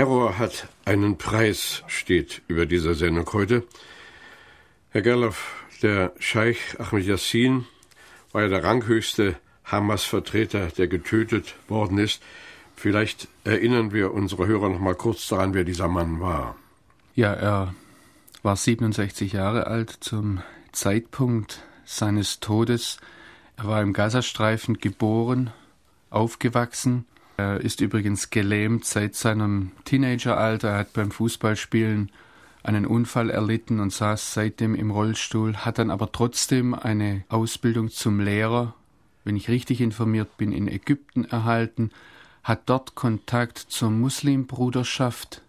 Terror hat einen Preis, steht über dieser Sendung heute. Herr Gerloff, der Scheich Ahmed Yassin war ja der ranghöchste Hamas-Vertreter, der getötet worden ist. Vielleicht erinnern wir unsere Hörer noch mal kurz daran, wer dieser Mann war. Ja, er war 67 Jahre alt zum Zeitpunkt seines Todes. Er war im Gazastreifen geboren, aufgewachsen er ist übrigens gelähmt seit seinem Teenageralter. Er hat beim Fußballspielen einen Unfall erlitten und saß seitdem im Rollstuhl, hat dann aber trotzdem eine Ausbildung zum Lehrer, wenn ich richtig informiert bin, in Ägypten erhalten, hat dort Kontakt zur Muslimbruderschaft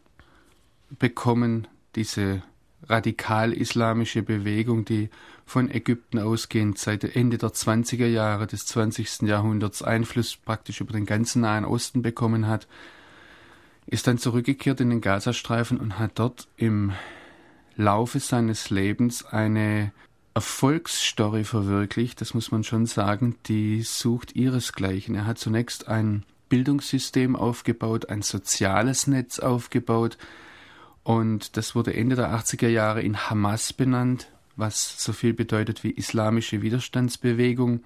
bekommen, diese radikal-islamische Bewegung, die von Ägypten ausgehend seit Ende der 20er Jahre des 20. Jahrhunderts Einfluss praktisch über den ganzen Nahen Osten bekommen hat, ist dann zurückgekehrt in den Gazastreifen und hat dort im Laufe seines Lebens eine Erfolgsstory verwirklicht, das muss man schon sagen, die sucht ihresgleichen. Er hat zunächst ein Bildungssystem aufgebaut, ein soziales Netz aufgebaut, und das wurde Ende der 80er Jahre in Hamas benannt, was so viel bedeutet wie islamische Widerstandsbewegung.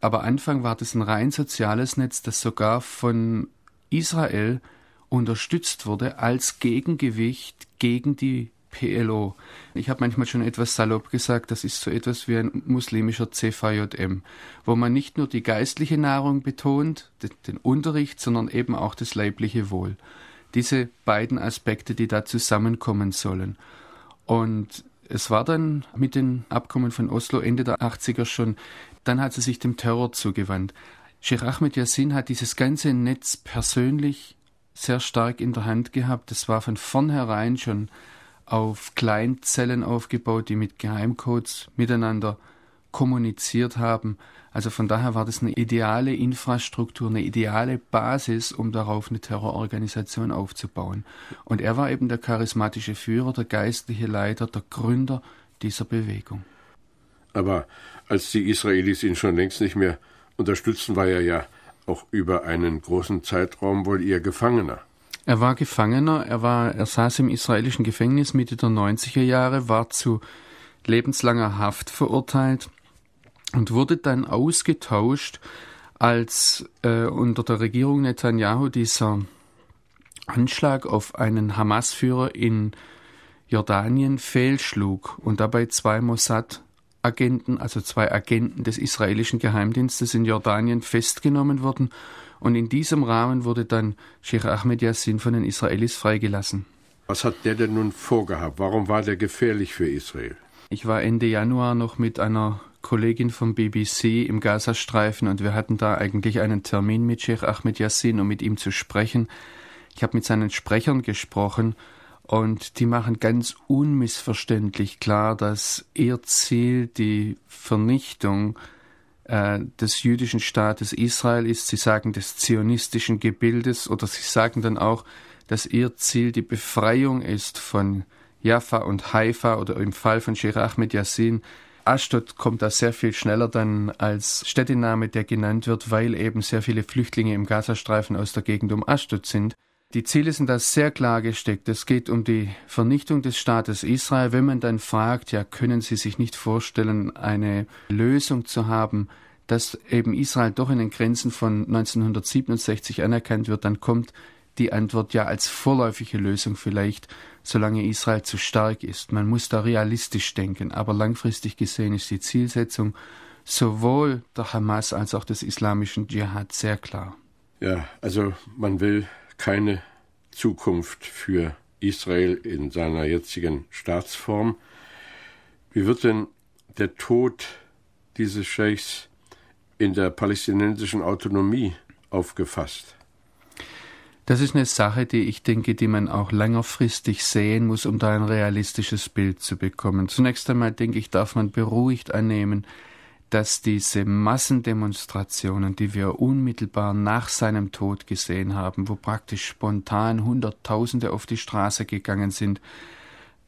Aber Anfang war das ein rein soziales Netz, das sogar von Israel unterstützt wurde als Gegengewicht gegen die PLO. Ich habe manchmal schon etwas salopp gesagt, das ist so etwas wie ein muslimischer CVJM, wo man nicht nur die geistliche Nahrung betont, den Unterricht, sondern eben auch das leibliche Wohl diese beiden Aspekte, die da zusammenkommen sollen. Und es war dann mit den Abkommen von Oslo Ende der 80er schon, dann hat sie sich dem Terror zugewandt. Sheikh Ahmed Yassin hat dieses ganze Netz persönlich sehr stark in der Hand gehabt. Es war von vornherein schon auf Kleinzellen aufgebaut, die mit Geheimcodes miteinander kommuniziert haben. Also von daher war das eine ideale Infrastruktur, eine ideale Basis, um darauf eine Terrororganisation aufzubauen. Und er war eben der charismatische Führer, der geistliche Leiter, der Gründer dieser Bewegung. Aber als die Israelis ihn schon längst nicht mehr unterstützten, war er ja auch über einen großen Zeitraum wohl eher Gefangener. Er war Gefangener, er war, er saß im israelischen Gefängnis Mitte der 90er Jahre, war zu lebenslanger Haft verurteilt und wurde dann ausgetauscht, als äh, unter der Regierung Netanyahu dieser Anschlag auf einen Hamas-Führer in Jordanien fehlschlug und dabei zwei Mossad-Agenten, also zwei Agenten des israelischen Geheimdienstes in Jordanien festgenommen wurden. Und in diesem Rahmen wurde dann Sheikh Ahmed Yassin von den Israelis freigelassen. Was hat der denn nun vorgehabt? Warum war der gefährlich für Israel? Ich war Ende Januar noch mit einer Kollegin vom BBC im Gazastreifen und wir hatten da eigentlich einen Termin mit Sheikh Ahmed Yassin, um mit ihm zu sprechen. Ich habe mit seinen Sprechern gesprochen und die machen ganz unmissverständlich klar, dass ihr Ziel die Vernichtung äh, des jüdischen Staates Israel ist. Sie sagen des zionistischen Gebildes oder sie sagen dann auch, dass ihr Ziel die Befreiung ist von Jaffa und Haifa oder im Fall von Sheikh Ahmed Yassin Ashdod kommt da sehr viel schneller dann als Städtename, der genannt wird, weil eben sehr viele Flüchtlinge im Gazastreifen aus der Gegend um Ashdod sind. Die Ziele sind da sehr klar gesteckt. Es geht um die Vernichtung des Staates Israel. Wenn man dann fragt, ja, können Sie sich nicht vorstellen, eine Lösung zu haben, dass eben Israel doch in den Grenzen von 1967 anerkannt wird, dann kommt die Antwort ja als vorläufige Lösung vielleicht solange Israel zu stark ist. Man muss da realistisch denken, aber langfristig gesehen ist die Zielsetzung sowohl der Hamas als auch des islamischen Dschihad sehr klar. Ja, also man will keine Zukunft für Israel in seiner jetzigen Staatsform. Wie wird denn der Tod dieses Scheichs in der palästinensischen Autonomie aufgefasst? Das ist eine Sache, die ich denke, die man auch längerfristig sehen muss, um da ein realistisches Bild zu bekommen. Zunächst einmal denke ich, darf man beruhigt annehmen, dass diese Massendemonstrationen, die wir unmittelbar nach seinem Tod gesehen haben, wo praktisch spontan Hunderttausende auf die Straße gegangen sind,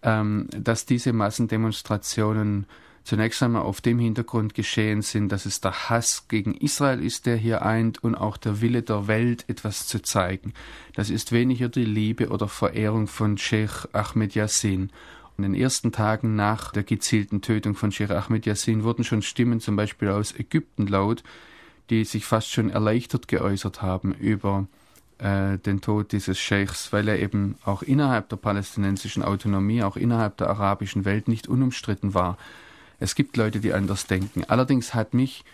ähm, dass diese Massendemonstrationen zunächst einmal auf dem Hintergrund geschehen sind, dass es der Hass gegen Israel ist, der hier eint und auch der Wille der Welt, etwas zu zeigen. Das ist weniger die Liebe oder Verehrung von Sheikh Ahmed Yassin. In den ersten Tagen nach der gezielten Tötung von Sheikh Ahmed Yassin wurden schon Stimmen zum Beispiel aus Ägypten laut, die sich fast schon erleichtert geäußert haben über äh, den Tod dieses Scheichs, weil er eben auch innerhalb der palästinensischen Autonomie, auch innerhalb der arabischen Welt nicht unumstritten war. Es gibt Leute, die anders denken. Allerdings hat mich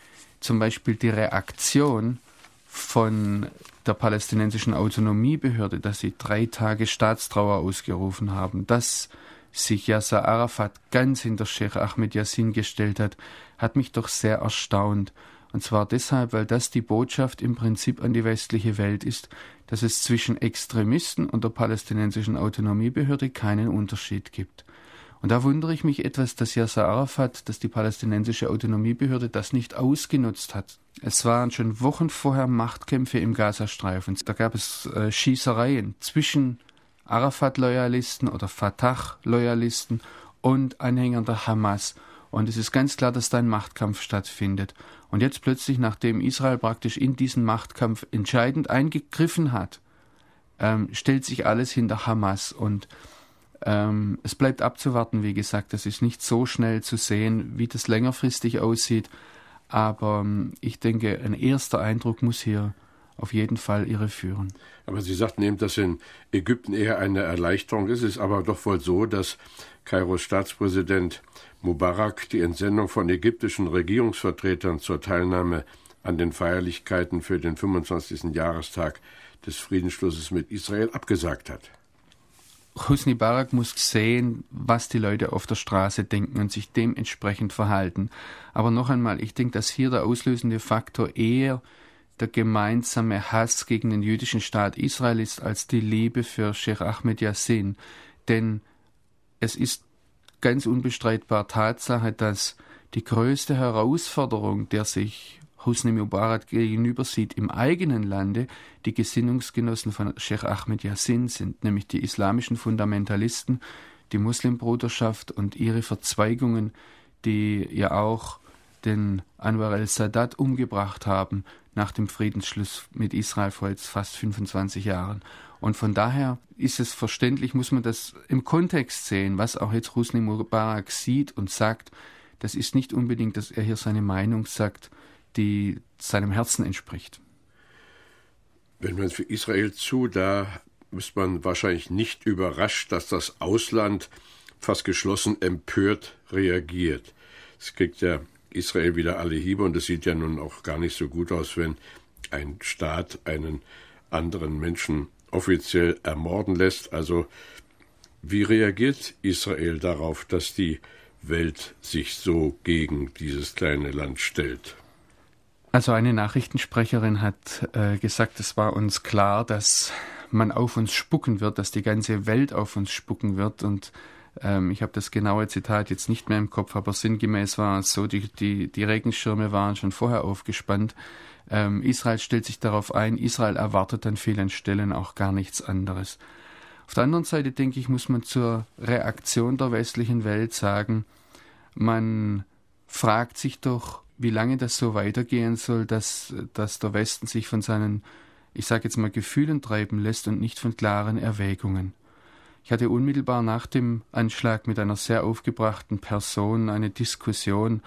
zum Beispiel die Reaktion von der palästinensischen Autonomiebehörde, dass sie drei Tage Staatstrauer ausgerufen haben, dass sich Yasser Arafat ganz hinter Sheikh Ahmed Yassin gestellt hat, hat mich doch sehr erstaunt. Und zwar deshalb, weil das die Botschaft im Prinzip an die westliche Welt ist, dass es zwischen Extremisten und der palästinensischen Autonomiebehörde keinen Unterschied gibt. Und da wundere ich mich etwas, dass Yasser Arafat, dass die palästinensische Autonomiebehörde das nicht ausgenutzt hat. Es waren schon Wochen vorher Machtkämpfe im Gazastreifen. Da gab es äh, Schießereien zwischen Arafat-Loyalisten oder Fatah-Loyalisten und Anhängern der Hamas. Und es ist ganz klar, dass da ein Machtkampf stattfindet. Und jetzt plötzlich, nachdem Israel praktisch in diesen Machtkampf entscheidend eingegriffen hat, ähm, stellt sich alles hinter Hamas. Und ähm, es bleibt abzuwarten, wie gesagt, das ist nicht so schnell zu sehen, wie das längerfristig aussieht. Aber ähm, ich denke, ein erster Eindruck muss hier auf jeden Fall irreführen. Aber Sie sagten eben, dass in Ägypten eher eine Erleichterung ist. Es ist aber doch wohl so, dass Kairos Staatspräsident Mubarak die Entsendung von ägyptischen Regierungsvertretern zur Teilnahme an den Feierlichkeiten für den 25. Jahrestag des Friedensschlusses mit Israel abgesagt hat. Husni Barak muss sehen, was die Leute auf der Straße denken und sich dementsprechend verhalten. Aber noch einmal, ich denke, dass hier der auslösende Faktor eher der gemeinsame Hass gegen den jüdischen Staat Israel ist als die Liebe für Sheikh Ahmed Yassin. Denn es ist ganz unbestreitbar Tatsache, dass die größte Herausforderung, der sich Husni Mubarak gegenüber sieht im eigenen Lande, die Gesinnungsgenossen von Sheikh Ahmed Yassin sind, nämlich die islamischen Fundamentalisten, die Muslimbruderschaft und ihre Verzweigungen, die ja auch den Anwar el-Sadat umgebracht haben nach dem Friedensschluss mit Israel vor jetzt fast 25 Jahren. Und von daher ist es verständlich, muss man das im Kontext sehen, was auch jetzt Husni Mubarak sieht und sagt. Das ist nicht unbedingt, dass er hier seine Meinung sagt, die seinem Herzen entspricht. Wenn man für Israel zu, da ist man wahrscheinlich nicht überrascht, dass das Ausland fast geschlossen empört reagiert. Es kriegt ja Israel wieder alle Hiebe und es sieht ja nun auch gar nicht so gut aus, wenn ein Staat einen anderen Menschen offiziell ermorden lässt. Also wie reagiert Israel darauf, dass die Welt sich so gegen dieses kleine Land stellt? Also eine Nachrichtensprecherin hat äh, gesagt, es war uns klar, dass man auf uns spucken wird, dass die ganze Welt auf uns spucken wird. Und ähm, ich habe das genaue Zitat jetzt nicht mehr im Kopf, aber sinngemäß war es so, die, die, die Regenschirme waren schon vorher aufgespannt. Ähm, Israel stellt sich darauf ein, Israel erwartet an vielen Stellen auch gar nichts anderes. Auf der anderen Seite, denke ich, muss man zur Reaktion der westlichen Welt sagen, man fragt sich doch, wie lange das so weitergehen soll, dass, dass der Westen sich von seinen, ich sage jetzt mal, Gefühlen treiben lässt und nicht von klaren Erwägungen. Ich hatte unmittelbar nach dem Anschlag mit einer sehr aufgebrachten Person eine Diskussion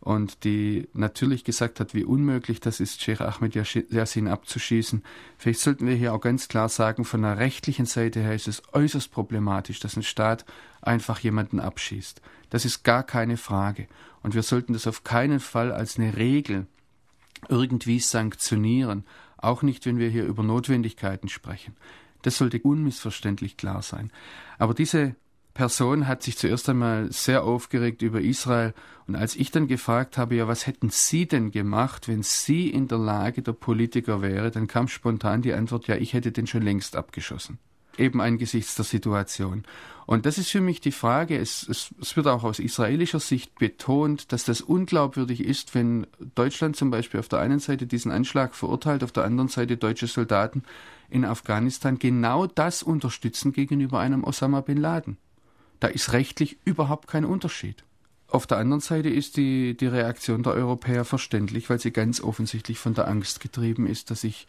und die natürlich gesagt hat, wie unmöglich das ist, Sheikh Ahmed Yassin abzuschießen. Vielleicht sollten wir hier auch ganz klar sagen, von der rechtlichen Seite her ist es äußerst problematisch, dass ein Staat einfach jemanden abschießt. Das ist gar keine Frage. Und wir sollten das auf keinen Fall als eine Regel irgendwie sanktionieren, auch nicht, wenn wir hier über Notwendigkeiten sprechen. Das sollte unmissverständlich klar sein. Aber diese Person hat sich zuerst einmal sehr aufgeregt über Israel. Und als ich dann gefragt habe, ja, was hätten Sie denn gemacht, wenn Sie in der Lage der Politiker wäre, dann kam spontan die Antwort, ja, ich hätte den schon längst abgeschossen. Eben angesichts der Situation. Und das ist für mich die Frage, es, es, es wird auch aus israelischer Sicht betont, dass das unglaubwürdig ist, wenn Deutschland zum Beispiel auf der einen Seite diesen Anschlag verurteilt, auf der anderen Seite deutsche Soldaten in Afghanistan genau das unterstützen gegenüber einem Osama bin Laden. Da ist rechtlich überhaupt kein Unterschied. Auf der anderen Seite ist die, die Reaktion der Europäer verständlich, weil sie ganz offensichtlich von der Angst getrieben ist, dass sich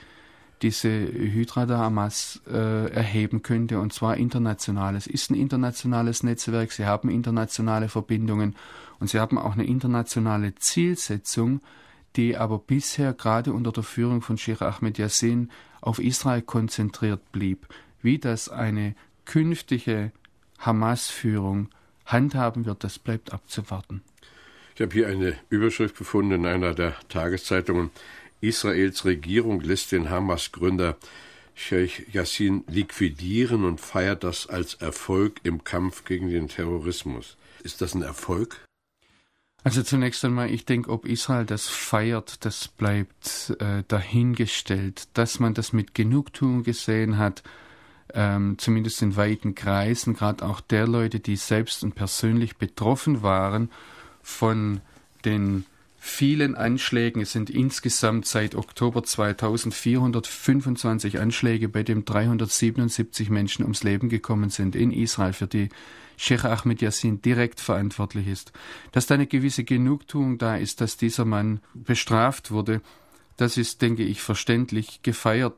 diese Hydra der Hamas äh, erheben könnte, und zwar international. Es ist ein internationales Netzwerk, sie haben internationale Verbindungen und sie haben auch eine internationale Zielsetzung, die aber bisher gerade unter der Führung von Sheikh Ahmed Yassin auf Israel konzentriert blieb. Wie das eine künftige Hamas-Führung handhaben wird, das bleibt abzuwarten. Ich habe hier eine Überschrift gefunden in einer der Tageszeitungen. Israels Regierung lässt den Hamas-Gründer Sheikh Yassin liquidieren und feiert das als Erfolg im Kampf gegen den Terrorismus. Ist das ein Erfolg? Also zunächst einmal, ich denke, ob Israel das feiert, das bleibt äh, dahingestellt. Dass man das mit Genugtuung gesehen hat, ähm, zumindest in weiten Kreisen, gerade auch der Leute, die selbst und persönlich betroffen waren von den vielen Anschlägen. Es sind insgesamt seit Oktober 2425 Anschläge, bei dem 377 Menschen ums Leben gekommen sind in Israel, für die Sheikh Ahmed Yassin direkt verantwortlich ist. Dass da eine gewisse Genugtuung da ist, dass dieser Mann bestraft wurde, das ist, denke ich, verständlich. Gefeiert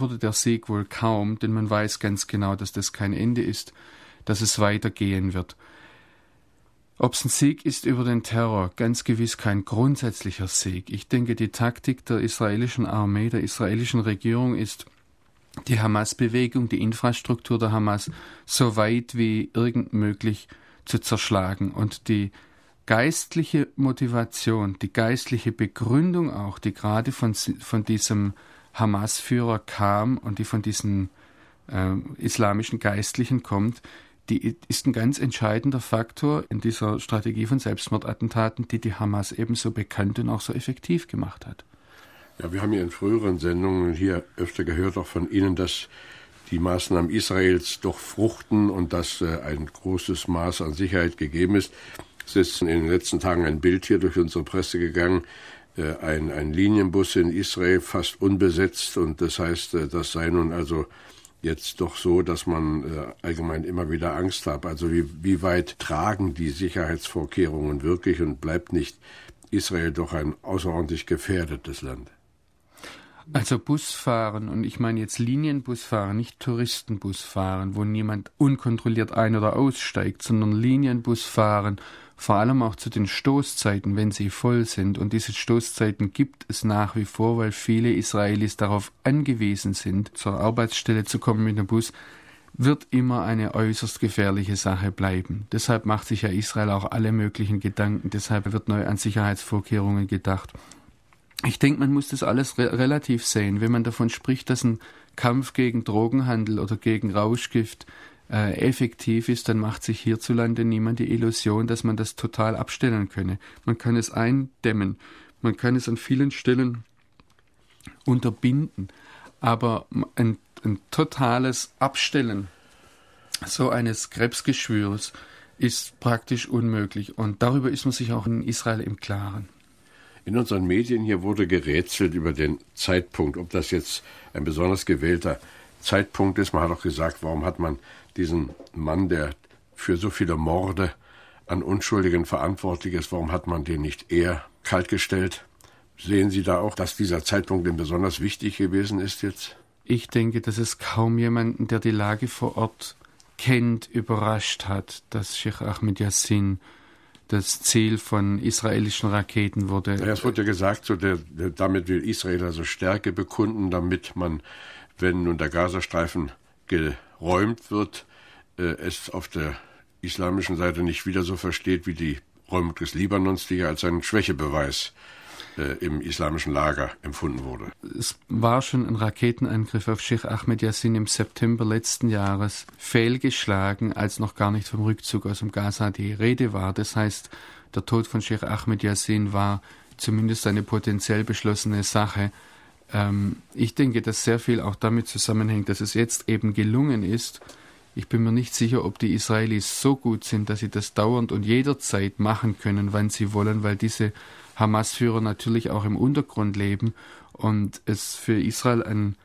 wurde der Sieg wohl kaum, denn man weiß ganz genau, dass das kein Ende ist, dass es weitergehen wird. Ob es ein Sieg ist über den Terror, ganz gewiss kein grundsätzlicher Sieg. Ich denke, die Taktik der israelischen Armee, der israelischen Regierung ist, die Hamas-Bewegung, die Infrastruktur der Hamas so weit wie irgend möglich zu zerschlagen und die geistliche Motivation, die geistliche Begründung auch, die gerade von, von diesem Hamas-Führer kam und die von diesen äh, islamischen Geistlichen kommt, die ist ein ganz entscheidender Faktor in dieser Strategie von Selbstmordattentaten, die die Hamas ebenso bekannt und auch so effektiv gemacht hat. Ja, wir haben ja in früheren Sendungen hier öfter gehört, auch von Ihnen, dass die Maßnahmen Israels doch fruchten und dass äh, ein großes Maß an Sicherheit gegeben ist. Es ist in den letzten Tagen ein Bild hier durch unsere Presse gegangen, ein, ein Linienbus in Israel fast unbesetzt und das heißt, äh, das sei nun also jetzt doch so, dass man äh, allgemein immer wieder Angst hat. Also wie, wie weit tragen die Sicherheitsvorkehrungen wirklich und bleibt nicht Israel doch ein außerordentlich gefährdetes Land? Also Busfahren, und ich meine jetzt Linienbusfahren, nicht Touristenbusfahren, wo niemand unkontrolliert ein- oder aussteigt, sondern Linienbusfahren, vor allem auch zu den Stoßzeiten, wenn sie voll sind. Und diese Stoßzeiten gibt es nach wie vor, weil viele Israelis darauf angewiesen sind, zur Arbeitsstelle zu kommen mit dem Bus, wird immer eine äußerst gefährliche Sache bleiben. Deshalb macht sich ja Israel auch alle möglichen Gedanken, deshalb wird neu an Sicherheitsvorkehrungen gedacht. Ich denke, man muss das alles re relativ sehen. Wenn man davon spricht, dass ein Kampf gegen Drogenhandel oder gegen Rauschgift äh, effektiv ist, dann macht sich hierzulande niemand die Illusion, dass man das total abstellen könne. Man kann es eindämmen, man kann es an vielen Stellen unterbinden, aber ein, ein totales Abstellen so eines Krebsgeschwürs ist praktisch unmöglich und darüber ist man sich auch in Israel im Klaren. In unseren Medien hier wurde gerätselt über den Zeitpunkt, ob das jetzt ein besonders gewählter Zeitpunkt ist. Man hat auch gesagt, warum hat man diesen Mann, der für so viele Morde an Unschuldigen verantwortlich ist, warum hat man den nicht eher kaltgestellt? Sehen Sie da auch, dass dieser Zeitpunkt denn besonders wichtig gewesen ist jetzt? Ich denke, dass es kaum jemanden, der die Lage vor Ort kennt, überrascht hat, dass Sheikh Ahmed Yassin das Ziel von israelischen Raketen wurde. Ja, es wurde ja gesagt, so der, der, damit will Israel also Stärke bekunden, damit man, wenn nun der Gazastreifen geräumt wird, äh, es auf der islamischen Seite nicht wieder so versteht wie die Räumung des Libanons, die ja als einen Schwächebeweis äh, im islamischen Lager empfunden wurde. Es war schon ein Raketenangriff auf Sheikh Ahmed Yassin im September letzten Jahres fehlgeschlagen, als noch gar nicht vom Rückzug aus dem Gaza die Rede war. Das heißt, der Tod von Sheikh Ahmed Yassin war zumindest eine potenziell beschlossene Sache. Ähm, ich denke, dass sehr viel auch damit zusammenhängt, dass es jetzt eben gelungen ist. Ich bin mir nicht sicher, ob die Israelis so gut sind, dass sie das dauernd und jederzeit machen können, wann sie wollen, weil diese Hamas-Führer natürlich auch im Untergrund leben und es für Israel ein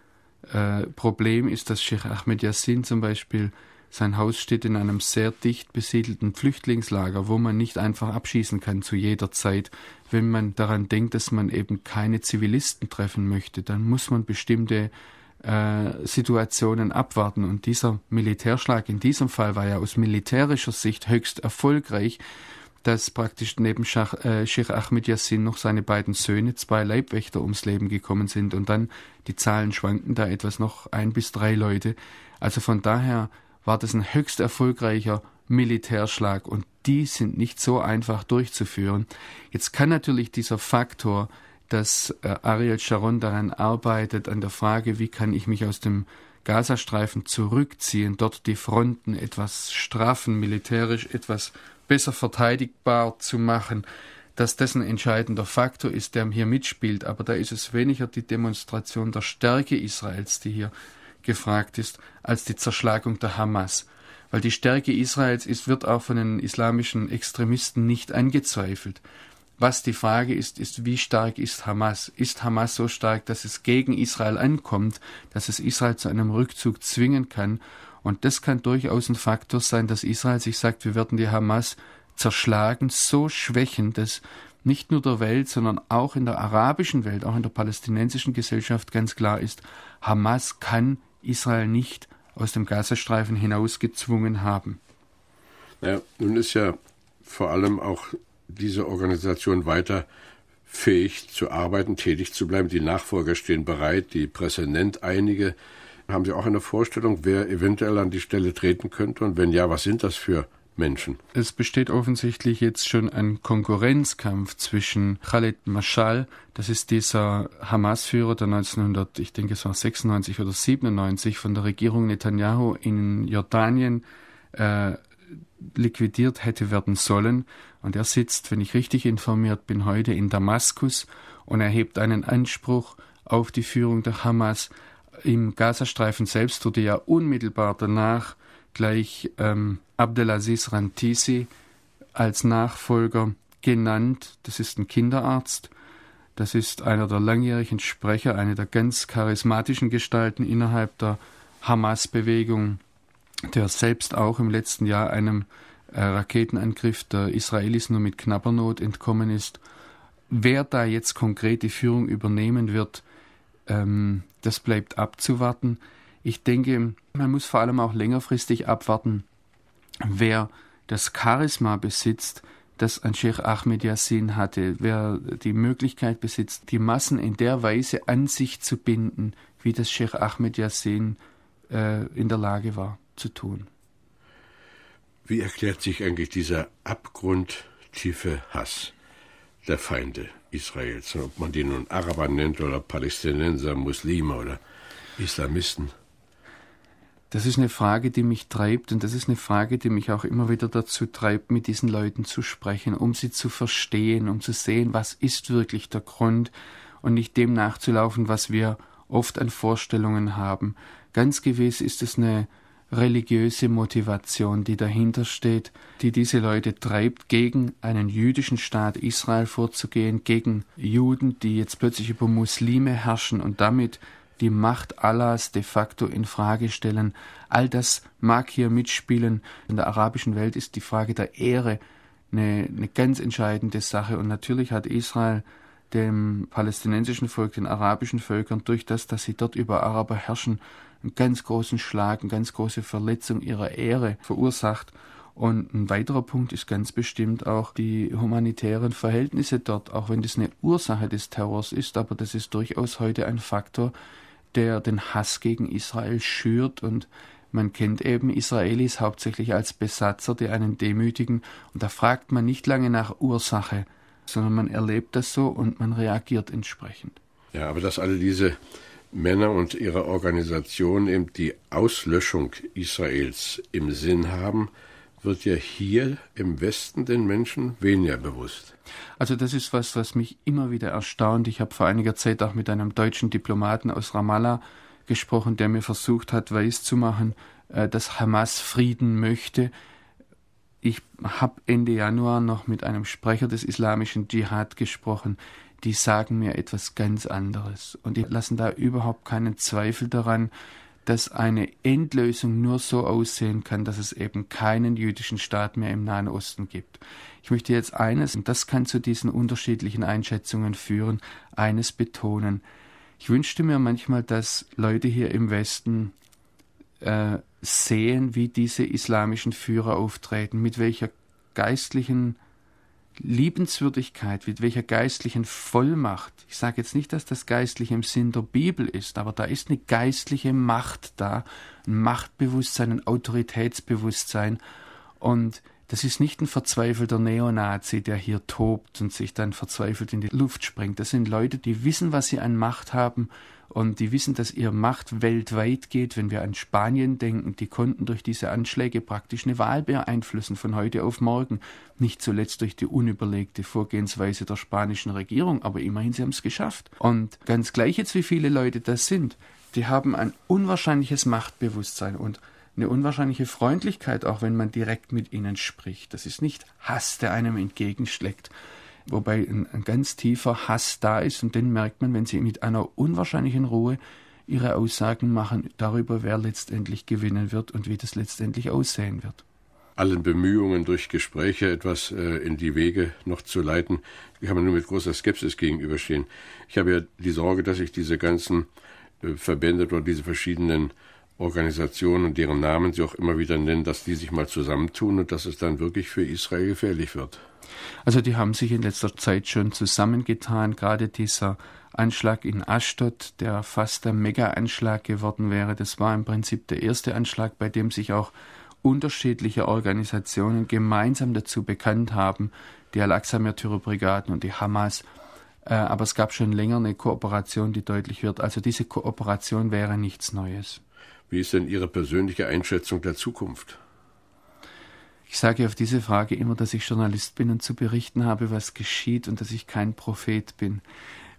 äh, Problem ist, dass Sheikh Ahmed Yassin zum Beispiel sein Haus steht in einem sehr dicht besiedelten Flüchtlingslager, wo man nicht einfach abschießen kann zu jeder Zeit. Wenn man daran denkt, dass man eben keine Zivilisten treffen möchte, dann muss man bestimmte äh, Situationen abwarten. Und dieser Militärschlag in diesem Fall war ja aus militärischer Sicht höchst erfolgreich, dass praktisch neben Schach, äh, Sheikh Ahmed Yassin noch seine beiden Söhne, zwei Leibwächter, ums Leben gekommen sind. Und dann, die Zahlen schwanken da etwas noch, ein bis drei Leute. Also von daher war das ein höchst erfolgreicher Militärschlag und die sind nicht so einfach durchzuführen. Jetzt kann natürlich dieser Faktor, dass äh, Ariel Sharon daran arbeitet, an der Frage, wie kann ich mich aus dem Gazastreifen zurückziehen, dort die Fronten etwas straffen, militärisch etwas besser verteidigbar zu machen, dass das ein entscheidender Faktor ist, der hier mitspielt. Aber da ist es weniger die Demonstration der Stärke Israels, die hier gefragt ist, als die Zerschlagung der Hamas. Weil die Stärke Israels ist, wird auch von den islamischen Extremisten nicht angezweifelt. Was die Frage ist, ist, wie stark ist Hamas? Ist Hamas so stark, dass es gegen Israel ankommt, dass es Israel zu einem Rückzug zwingen kann? Und das kann durchaus ein Faktor sein, dass Israel sich sagt, wir werden die Hamas zerschlagen, so schwächen, dass nicht nur der Welt, sondern auch in der arabischen Welt, auch in der palästinensischen Gesellschaft ganz klar ist, Hamas kann Israel nicht aus dem Gazastreifen hinausgezwungen haben. Ja, nun ist ja vor allem auch diese Organisation weiter fähig zu arbeiten, tätig zu bleiben. Die Nachfolger stehen bereit, die Presse nennt einige. Haben Sie auch eine Vorstellung, wer eventuell an die Stelle treten könnte? Und wenn ja, was sind das für Menschen? Es besteht offensichtlich jetzt schon ein Konkurrenzkampf zwischen Khaled Mashal, das ist dieser Hamas-Führer, der 1900, ich denke es war 96 oder 97 von der Regierung Netanyahu in Jordanien äh, liquidiert hätte werden sollen. Und er sitzt, wenn ich richtig informiert bin, heute in Damaskus und erhebt einen Anspruch auf die Führung der Hamas. Im Gazastreifen selbst wurde ja unmittelbar danach gleich ähm, Abdelaziz Rantisi als Nachfolger genannt. Das ist ein Kinderarzt. Das ist einer der langjährigen Sprecher, eine der ganz charismatischen Gestalten innerhalb der Hamas-Bewegung, der selbst auch im letzten Jahr einem äh, Raketenangriff der Israelis nur mit knapper Not entkommen ist. Wer da jetzt konkret die Führung übernehmen wird, ähm, das bleibt abzuwarten. Ich denke, man muss vor allem auch längerfristig abwarten, wer das Charisma besitzt, das ein Sheikh Ahmed Yassin hatte, wer die Möglichkeit besitzt, die Massen in der Weise an sich zu binden, wie das Sheikh Ahmed Yassin äh, in der Lage war zu tun. Wie erklärt sich eigentlich dieser abgrundtiefe Hass der Feinde Israels, ob man die nun Araber nennt oder Palästinenser, Muslime oder Islamisten? Das ist eine Frage, die mich treibt und das ist eine Frage, die mich auch immer wieder dazu treibt, mit diesen Leuten zu sprechen, um sie zu verstehen, um zu sehen, was ist wirklich der Grund und nicht dem nachzulaufen, was wir oft an Vorstellungen haben. Ganz gewiss ist es eine religiöse Motivation, die dahinter steht, die diese Leute treibt, gegen einen jüdischen Staat Israel vorzugehen, gegen Juden, die jetzt plötzlich über Muslime herrschen und damit die Macht Allahs de facto in Frage stellen. All das mag hier mitspielen. In der arabischen Welt ist die Frage der Ehre eine, eine ganz entscheidende Sache. Und natürlich hat Israel dem palästinensischen Volk, den arabischen Völkern, durch das, dass sie dort über Araber herrschen, einen ganz großen Schlag, eine ganz große Verletzung ihrer Ehre verursacht. Und ein weiterer Punkt ist ganz bestimmt auch die humanitären Verhältnisse dort, auch wenn das eine Ursache des Terrors ist, aber das ist durchaus heute ein Faktor, der den Hass gegen Israel schürt und man kennt eben Israelis hauptsächlich als Besatzer, die einen demütigen und da fragt man nicht lange nach Ursache, sondern man erlebt das so und man reagiert entsprechend. Ja, aber dass alle diese Männer und ihre Organisation eben die Auslöschung Israels im Sinn haben, wird ja hier im Westen den Menschen weniger bewusst. Also das ist was, was mich immer wieder erstaunt. Ich habe vor einiger Zeit auch mit einem deutschen Diplomaten aus Ramallah gesprochen, der mir versucht hat, weiszumachen, äh, dass Hamas Frieden möchte. Ich habe Ende Januar noch mit einem Sprecher des islamischen Dschihad gesprochen. Die sagen mir etwas ganz anderes. Und die lassen da überhaupt keinen Zweifel daran, dass eine Endlösung nur so aussehen kann, dass es eben keinen jüdischen Staat mehr im Nahen Osten gibt. Ich möchte jetzt eines, und das kann zu diesen unterschiedlichen Einschätzungen führen, eines betonen. Ich wünschte mir manchmal, dass Leute hier im Westen äh, sehen, wie diese islamischen Führer auftreten, mit welcher geistlichen Liebenswürdigkeit, mit welcher geistlichen Vollmacht, ich sage jetzt nicht, dass das geistliche im Sinn der Bibel ist, aber da ist eine geistliche Macht da, ein Machtbewusstsein, ein Autoritätsbewusstsein und das ist nicht ein verzweifelter Neonazi, der hier tobt und sich dann verzweifelt in die Luft springt. Das sind Leute, die wissen, was sie an Macht haben und die wissen, dass ihre Macht weltweit geht. Wenn wir an Spanien denken, die konnten durch diese Anschläge praktisch eine Wahl beeinflussen von heute auf morgen. Nicht zuletzt durch die unüberlegte Vorgehensweise der spanischen Regierung, aber immerhin sie haben es geschafft. Und ganz gleich jetzt, wie viele Leute das sind, die haben ein unwahrscheinliches Machtbewusstsein und eine unwahrscheinliche Freundlichkeit, auch wenn man direkt mit ihnen spricht. Das ist nicht Hass, der einem entgegenschlägt, wobei ein, ein, ganz tiefer Hass da ist und den merkt man, wenn sie mit einer unwahrscheinlichen Ruhe ihre Aussagen machen darüber, wer letztendlich gewinnen wird und wie das letztendlich aussehen wird. Allen Bemühungen durch Gespräche etwas äh, in die Wege noch zu leiten, kann man nur mit großer Skepsis gegenüberstehen. Ich habe ja die Sorge, dass sich diese ganzen äh, Verbände oder diese verschiedenen Organisationen und deren Namen sie auch immer wieder nennen, dass die sich mal zusammentun und dass es dann wirklich für Israel gefährlich wird. Also die haben sich in letzter Zeit schon zusammengetan, gerade dieser Anschlag in Ashdod, der fast ein Mega-Anschlag geworden wäre, das war im Prinzip der erste Anschlag, bei dem sich auch unterschiedliche Organisationen gemeinsam dazu bekannt haben, die Al-Aqsa-Märtyrerbrigaden und die Hamas. Äh, aber es gab schon länger eine Kooperation, die deutlich wird. Also diese Kooperation wäre nichts Neues. Wie ist denn Ihre persönliche Einschätzung der Zukunft? Ich sage auf diese Frage immer, dass ich Journalist bin und zu berichten habe, was geschieht und dass ich kein Prophet bin.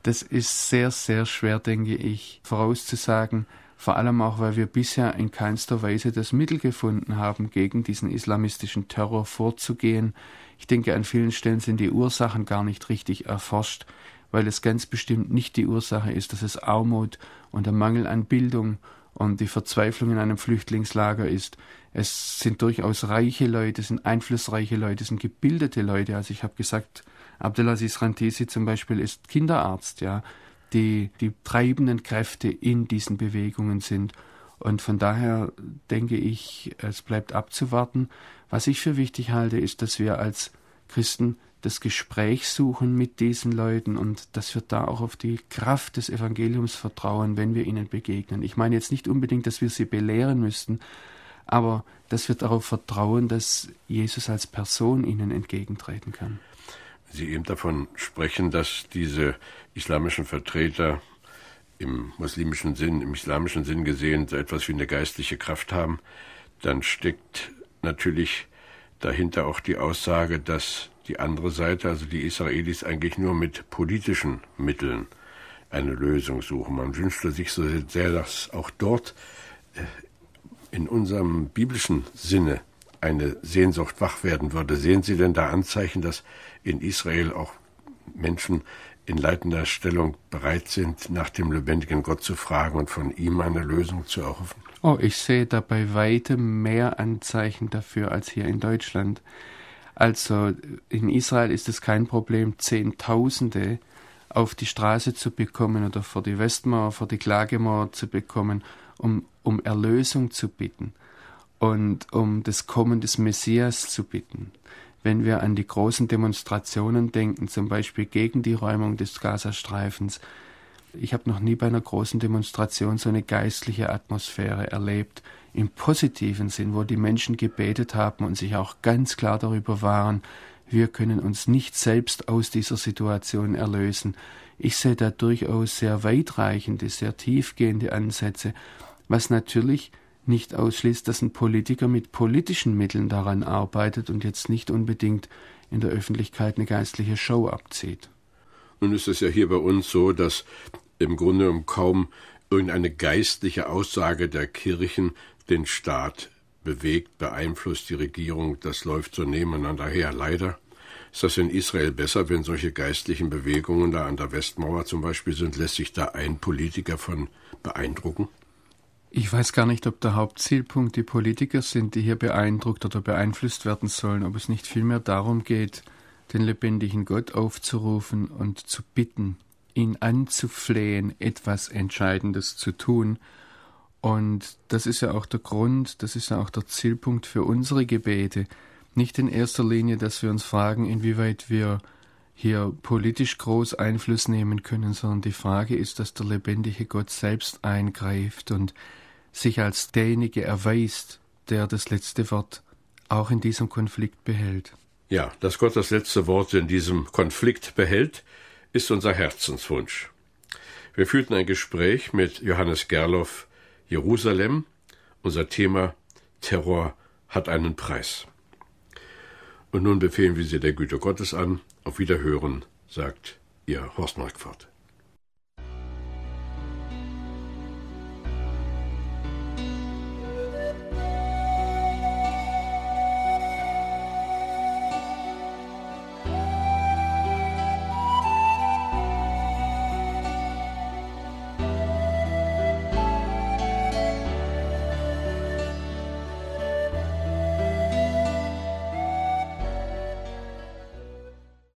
Das ist sehr, sehr schwer, denke ich, vorauszusagen, vor allem auch, weil wir bisher in keinster Weise das Mittel gefunden haben, gegen diesen islamistischen Terror vorzugehen. Ich denke, an vielen Stellen sind die Ursachen gar nicht richtig erforscht, weil es ganz bestimmt nicht die Ursache ist, dass es Armut und der Mangel an Bildung und die Verzweiflung in einem Flüchtlingslager ist. Es sind durchaus reiche Leute, es sind einflussreiche Leute, es sind gebildete Leute. Also ich habe gesagt, Abdelaziz Rantisi zum Beispiel ist Kinderarzt, ja, die die treibenden Kräfte in diesen Bewegungen sind. Und von daher denke ich, es bleibt abzuwarten. Was ich für wichtig halte, ist, dass wir als Christen das Gespräch suchen mit diesen Leuten und dass wir da auch auf die Kraft des Evangeliums vertrauen, wenn wir ihnen begegnen. Ich meine jetzt nicht unbedingt, dass wir sie belehren müssten, aber dass wir darauf vertrauen, dass Jesus als Person ihnen entgegentreten kann. Sie eben davon sprechen, dass diese islamischen Vertreter im muslimischen Sinn, im islamischen Sinn gesehen, so etwas wie eine geistliche Kraft haben, dann steckt natürlich dahinter auch die Aussage, dass die andere Seite, also die Israelis, eigentlich nur mit politischen Mitteln eine Lösung suchen. Man wünschte sich so sehr, dass auch dort äh, in unserem biblischen Sinne eine Sehnsucht wach werden würde. Sehen Sie denn da Anzeichen, dass in Israel auch Menschen in leitender Stellung bereit sind, nach dem lebendigen Gott zu fragen und von ihm eine Lösung zu erhoffen? Oh, ich sehe da bei mehr Anzeichen dafür als hier in Deutschland. Also in Israel ist es kein Problem, Zehntausende auf die Straße zu bekommen oder vor die Westmauer, vor die Klagemauer zu bekommen, um, um Erlösung zu bitten und um das Kommen des Messias zu bitten. Wenn wir an die großen Demonstrationen denken, zum Beispiel gegen die Räumung des Gazastreifens, ich habe noch nie bei einer großen Demonstration so eine geistliche Atmosphäre erlebt, im positiven Sinn, wo die Menschen gebetet haben und sich auch ganz klar darüber waren, wir können uns nicht selbst aus dieser Situation erlösen. Ich sehe da durchaus sehr weitreichende, sehr tiefgehende Ansätze, was natürlich nicht ausschließt, dass ein Politiker mit politischen Mitteln daran arbeitet und jetzt nicht unbedingt in der Öffentlichkeit eine geistliche Show abzieht. Nun ist es ja hier bei uns so, dass im Grunde genommen kaum irgendeine geistliche Aussage der Kirchen den Staat bewegt, beeinflusst die Regierung. Das läuft so nebeneinander her, leider. Ist das in Israel besser, wenn solche geistlichen Bewegungen da an der Westmauer zum Beispiel sind? Lässt sich da ein Politiker von beeindrucken? Ich weiß gar nicht, ob der Hauptzielpunkt die Politiker sind, die hier beeindruckt oder beeinflusst werden sollen, ob es nicht vielmehr darum geht, den lebendigen Gott aufzurufen und zu bitten, ihn anzuflehen, etwas Entscheidendes zu tun. Und das ist ja auch der Grund, das ist ja auch der Zielpunkt für unsere Gebete. Nicht in erster Linie, dass wir uns fragen, inwieweit wir hier politisch groß Einfluss nehmen können, sondern die Frage ist, dass der lebendige Gott selbst eingreift und sich als derjenige erweist, der das letzte Wort auch in diesem Konflikt behält. Ja, dass Gott das letzte Wort in diesem Konflikt behält, ist unser Herzenswunsch. Wir führten ein Gespräch mit Johannes Gerloff, Jerusalem. Unser Thema Terror hat einen Preis. Und nun befehlen wir Sie der Güte Gottes an. Auf Wiederhören, sagt Ihr Horst Marquardt.